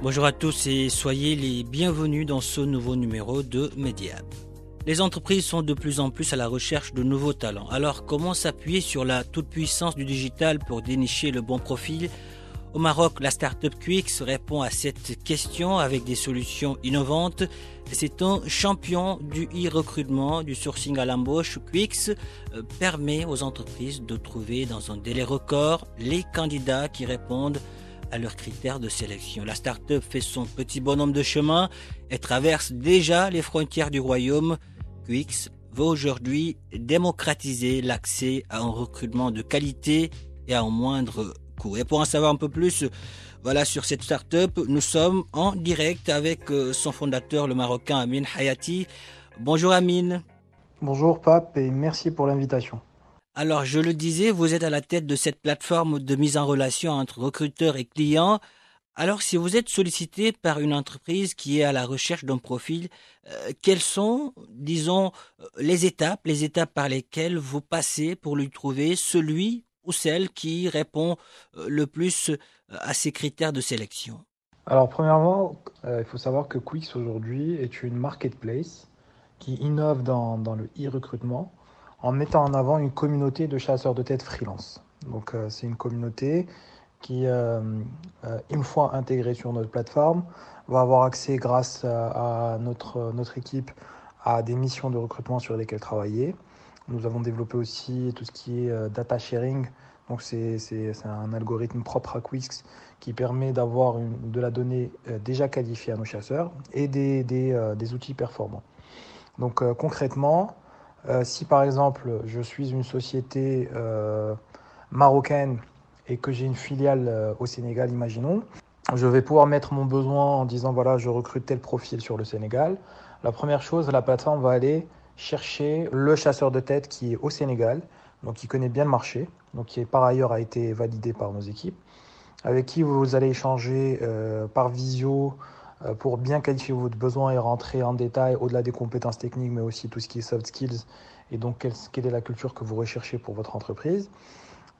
Bonjour à tous et soyez les bienvenus dans ce nouveau numéro de Mediab. Les entreprises sont de plus en plus à la recherche de nouveaux talents. Alors comment s'appuyer sur la toute-puissance du digital pour dénicher le bon profil? Au Maroc, la startup Quix répond à cette question avec des solutions innovantes. C'est un champion du e-recrutement, du sourcing à l'embauche. Quix euh, permet aux entreprises de trouver dans un délai record les candidats qui répondent leurs critères de sélection. La start-up fait son petit bonhomme de chemin et traverse déjà les frontières du royaume. Quix veut aujourd'hui démocratiser l'accès à un recrutement de qualité et à un moindre coût. Et pour en savoir un peu plus, voilà, sur cette start-up, nous sommes en direct avec euh, son fondateur, le Marocain Amin Hayati. Bonjour Amin. Bonjour Pape et merci pour l'invitation. Alors, je le disais, vous êtes à la tête de cette plateforme de mise en relation entre recruteurs et clients. Alors, si vous êtes sollicité par une entreprise qui est à la recherche d'un profil, euh, quelles sont, disons, euh, les étapes, les étapes par lesquelles vous passez pour lui trouver celui ou celle qui répond euh, le plus à ces critères de sélection? Alors, premièrement, il faut savoir que Quix aujourd'hui est une marketplace qui innove dans, dans le e-recrutement en mettant en avant une communauté de chasseurs de tête freelance. Donc euh, c'est une communauté qui, euh, euh, une fois intégrée sur notre plateforme, va avoir accès grâce à, notre, notre équipe à des missions de recrutement sur lesquelles travailler. Nous avons développé aussi tout ce qui est data sharing. Donc c'est un algorithme propre à Quix qui permet d'avoir de la donnée déjà qualifiée à nos chasseurs et des, des, des outils performants. Donc concrètement, euh, si par exemple je suis une société euh, marocaine et que j'ai une filiale euh, au Sénégal, imaginons, je vais pouvoir mettre mon besoin en disant voilà, je recrute tel profil sur le Sénégal. La première chose, la plateforme va aller chercher le chasseur de tête qui est au Sénégal, donc qui connaît bien le marché, donc qui par ailleurs a été validé par nos équipes, avec qui vous allez échanger par visio pour bien qualifier votre besoin et rentrer en détail au-delà des compétences techniques, mais aussi tout ce qui est soft skills et donc quelle, est la culture que vous recherchez pour votre entreprise.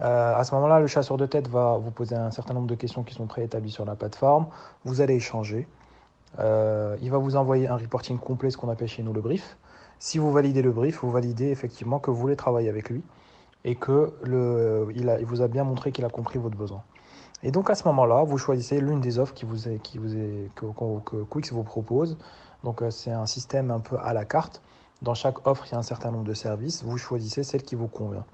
Euh, à ce moment-là, le chasseur de tête va vous poser un certain nombre de questions qui sont préétablies sur la plateforme. Vous allez échanger. Euh, il va vous envoyer un reporting complet, ce qu'on appelle chez nous le brief. Si vous validez le brief, vous validez effectivement que vous voulez travailler avec lui et que il vous a bien montré qu'il a compris votre besoin. Et donc à ce moment-là, vous choisissez l'une des offres qui vous qui vous que, que, vous propose. Donc euh, c'est un système un peu à la carte. Dans chaque offre, il y a un certain nombre de services. Vous choisissez celle qui vous convient.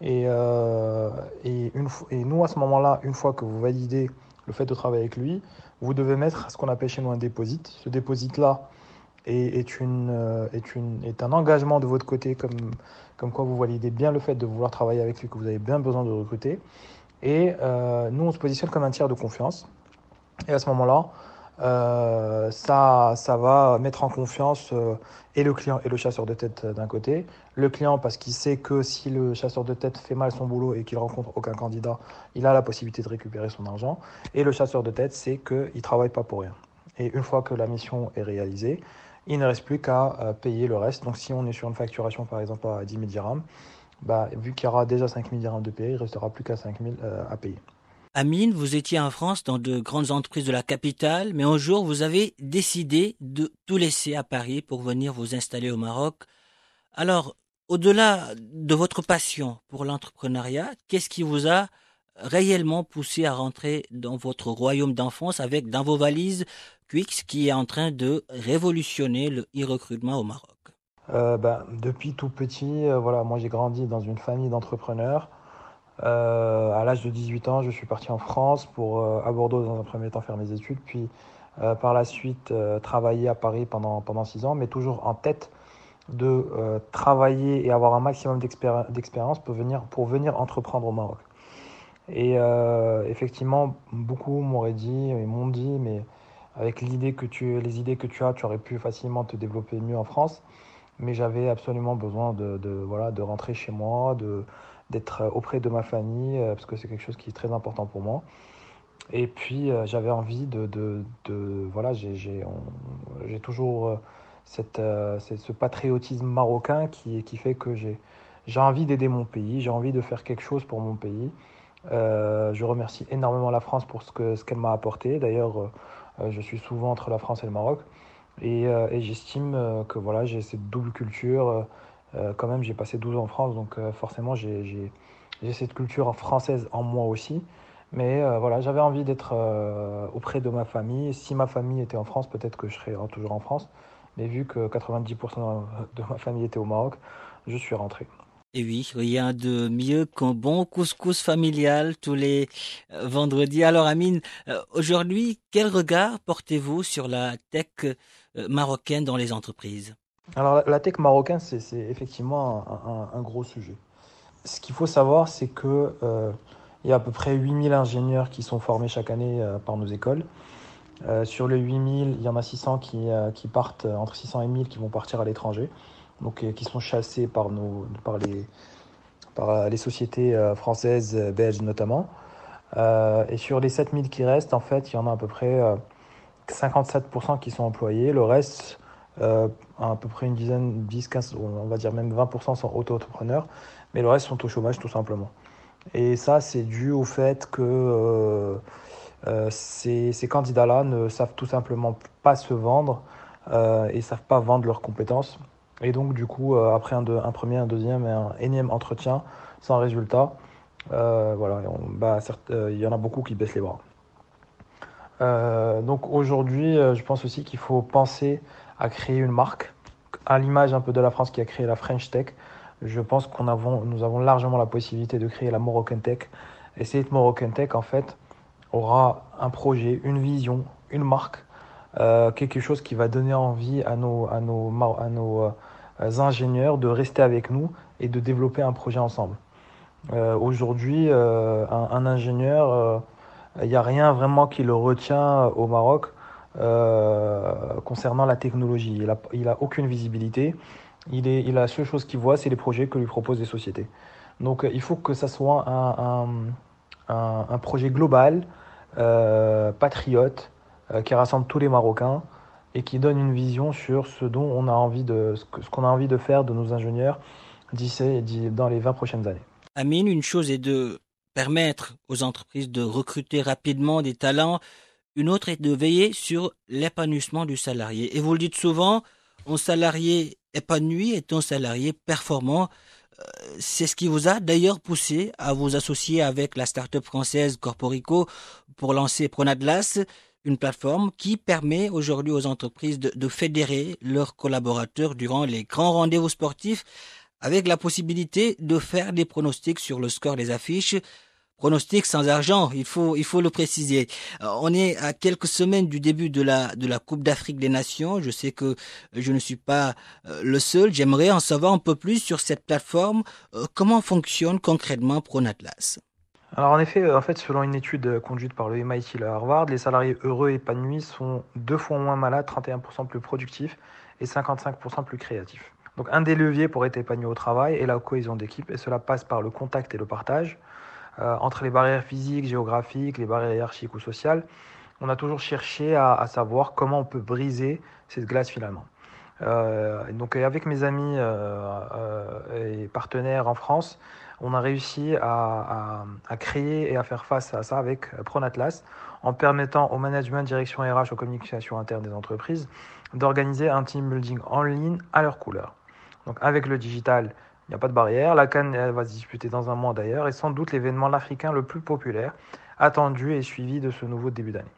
Et, euh, et, une, et nous, à ce moment-là, une fois que vous validez le fait de travailler avec lui, vous devez mettre ce qu'on appelle chez nous un déposit. Ce déposit-là est, est, une, euh, est, une, est un engagement de votre côté, comme, comme quoi vous validez bien le fait de vouloir travailler avec lui, que vous avez bien besoin de recruter. Et euh, nous, on se positionne comme un tiers de confiance. Et à ce moment-là, euh, ça, ça va mettre en confiance euh, et le client et le chasseur de tête d'un côté. Le client parce qu'il sait que si le chasseur de tête fait mal son boulot et qu'il rencontre aucun candidat, il a la possibilité de récupérer son argent. Et le chasseur de tête sait qu'il ne travaille pas pour rien. Et une fois que la mission est réalisée, il ne reste plus qu'à payer le reste. Donc si on est sur une facturation par exemple à 10 000 dirhams, bah, vu qu'il y aura déjà 5 000 dirhams de payer, il ne restera plus qu'à 5 000 euh, à payer. Amine, vous étiez en France dans de grandes entreprises de la capitale, mais un jour vous avez décidé de tout laisser à Paris pour venir vous installer au Maroc. Alors, au-delà de votre passion pour l'entrepreneuriat, qu'est-ce qui vous a réellement poussé à rentrer dans votre royaume d'enfance avec dans vos valises Quix qui est en train de révolutionner le e-recrutement au Maroc? Euh, ben, Depuis tout petit, euh, voilà, moi j'ai grandi dans une famille d'entrepreneurs. Euh, à l'âge de 18 ans, je suis parti en France pour à Bordeaux dans un premier temps faire mes études, puis par la suite travailler à Paris pendant, pendant 6 ans, mais toujours en tête de travailler et avoir un maximum d'expérience pour venir, pour venir entreprendre au Maroc. Et effectivement, beaucoup m'auraient dit, et m'ont dit, mais avec que tu, les idées que tu as, tu aurais pu facilement te développer mieux en France mais j'avais absolument besoin de, voilà, de rentrer chez moi, d'être auprès de ma famille, euh, parce que c'est quelque chose qui est très important pour moi. Et puis euh, j'avais envie de, de, voilà, j'ai toujours euh, cette, ce patriotisme marocain qui, qui fait que j'ai envie d'aider mon pays, j'ai envie de faire quelque chose pour mon pays. je remercie énormément la France pour ce qu'elle ce qu'elle m'a apporté. D'ailleurs, je suis souvent entre la France et le Maroc. Euh, et, j'estime euh, que voilà, j'ai cette double culture. Euh, quand même, j'ai passé 12 ans en France, donc forcément, j'ai cette culture française en moi aussi. Mais voilà, j'avais envie d'être auprès de ma famille. Si ma famille était en France, peut-être que je serais toujours en France. Mais vu que 90% de ma famille était au Maroc, je suis rentré. Et oui, rien de mieux qu'un bon couscous familial tous les vendredis. Alors Amine, aujourd'hui, quel regard portez-vous sur la tech marocaine dans les entreprises Alors la tech marocaine, c'est effectivement un, gros sujet. Ce qu'il faut savoir, c'est que euh, il y a à peu près 8000 ingénieurs qui sont formés chaque année euh, par nos écoles. sur les 8000, il y en a 600 qui, qui, partent, entre 600 et 1000 qui vont partir à l'étranger, donc qui sont chassés par, nos, par, les, par les sociétés françaises, belges notamment. et sur les 7000 qui restent, en fait, il y en a à peu près 57% qui sont employés. Le reste, euh, à peu près une dizaine, 10, 15, on va dire même 20% sont auto-entrepreneurs, mais le reste sont au chômage tout simplement. Et ça, c'est dû au fait que euh, euh, ces, candidats-là ne savent tout simplement pas se vendre et ne savent pas vendre leurs compétences. Et donc, du coup, après un, un, premier, un deuxième et un énième entretien sans résultat, voilà, bah, il y en a beaucoup qui baissent les bras. Euh, donc aujourd'hui, euh, je pense aussi qu'il faut penser à créer une marque, à l'image un peu de la France qui a créé la French Tech. Je pense qu'on avons, nous avons largement la possibilité de créer la Moroccan Tech. Et cette Moroccan Tech, en fait, aura un projet, une vision, une marque, euh, quelque chose qui va donner envie à nos, à nos, à nos ingénieurs de rester avec nous et de développer un projet ensemble. Aujourd'hui, un, un, ingénieur il n'y a rien vraiment qui le retient au Maroc euh, concernant la technologie. Il n'a a aucune visibilité. Il, a la seule chose qu'il voit, c'est les projets que lui proposent les sociétés. Donc il faut que ça soit un, projet global, euh, patriote, euh, qui rassemble tous les Marocains et qui donne une vision sur ce dont on a envie de, ce qu'on a envie de faire de nos ingénieurs d'ici dans les 20 prochaines années. Amine, une chose est de permettre aux entreprises de recruter rapidement des talents. Une autre est de veiller sur l'épanouissement du salarié. Et vous le dites souvent, un salarié épanoui est un salarié performant. Euh, c'est ce qui vous a d'ailleurs poussé à vous associer avec la start-up française Corporico pour lancer Pronadlas, une plateforme qui permet aujourd'hui aux entreprises de, de fédérer leurs collaborateurs durant les grands rendez-vous sportifs avec la possibilité de faire des pronostics sur le score des affiches. Pronostics sans argent, il faut, il faut le préciser. Euh, on est à quelques semaines du début de la, de la Coupe d'Afrique des Nations. Je sais que je ne suis pas euh, le seul. J'aimerais en savoir un peu plus sur cette plateforme. Euh, comment fonctionne concrètement Pronatlas? Alors en effet, en fait, selon une étude conduite par le MIT et Harvard, les salariés heureux et épanouis sont deux fois moins malades, 31% plus productifs et 55% plus créatifs. Donc un des leviers pour être épanoui au travail est la cohésion d'équipe et cela passe par le contact et le partage. Euh, entre les barrières physiques, géographiques, les barrières hiérarchiques ou sociales, on a toujours cherché à, savoir comment on peut briser cette glace finalement. Euh, donc avec mes amis euh, et partenaires en France, on a réussi à, à, créer et à faire face à ça avec Pronatlas en permettant au management, direction RH, aux communications internes des entreprises d'organiser un team building en ligne à leur couleur. Avec le digital, Il n'y a pas de barrière. La Cannes va se disputer dans un mois d'ailleurs et sans doute l'événement africain le plus populaire, attendu et suivi de ce nouveau début d'année.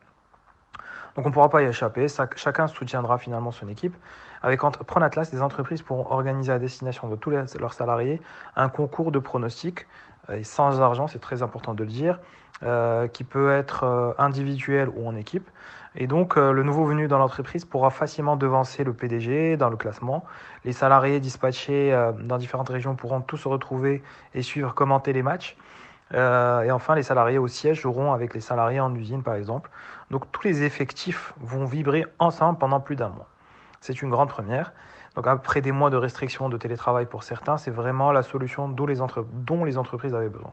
Donc on ne pourra pas y échapper. Chacun soutiendra finalement son équipe. Avec Pronatlas, les entreprises pourront organiser à destination de tous leurs salariés un concours de pronostics et sans argent, c'est très important de le dire, euh, qui peut être euh, individuel ou en équipe. Et donc, le nouveau venu dans l'entreprise pourra facilement devancer le PDG dans le classement. Les salariés dispatchés dans différentes régions pourront tous se retrouver et suivre, commenter les matchs. et enfin, les salariés au siège joueront avec les salariés en usine, par exemple. Donc, tous les effectifs vont vibrer ensemble pendant plus d'un mois. C'est une grande première. Donc après des mois de restrictions de télétravail pour certains, c'est vraiment la solution dont les, entreprises avaient besoin.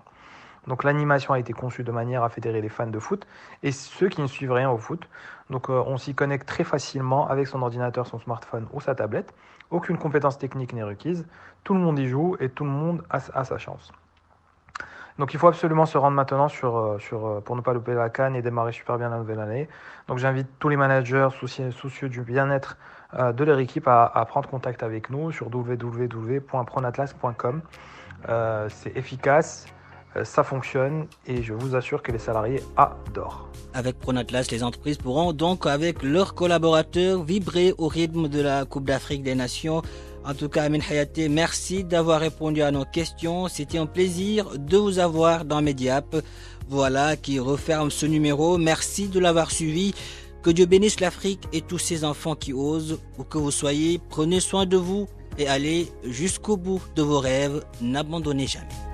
Donc l'animation a été conçue de manière à fédérer les fans de foot et ceux qui ne suivent rien au foot. Donc euh, on s'y connecte très facilement avec son ordinateur, son smartphone ou sa tablette. Aucune compétence technique n'est requise. Tout le monde y joue et tout le monde a, sa chance. Donc il faut absolument se rendre maintenant sur, euh, sur, euh, pour ne pas louper la canne et démarrer super bien la nouvelle année. Donc j'invite tous les managers soucieux, soucieux du bien-être euh, de leur équipe à, prendre contact avec nous sur www.pronatlas.com. C'est efficace, ça fonctionne et je vous assure que les salariés adorent. Avec Pronatlas, les entreprises pourront donc avec leurs collaborateurs vibrer au rythme de la Coupe d'Afrique des Nations. En tout cas, Amin Hayate, merci d'avoir répondu à nos questions. C'était un plaisir de vous avoir dans Mediap. Voilà qui referme ce numéro. Merci de l'avoir suivi. Que Dieu bénisse l'Afrique et tous ses enfants qui osent, où que vous soyez, prenez soin de vous et allez jusqu'au bout de vos rêves, n'abandonnez jamais.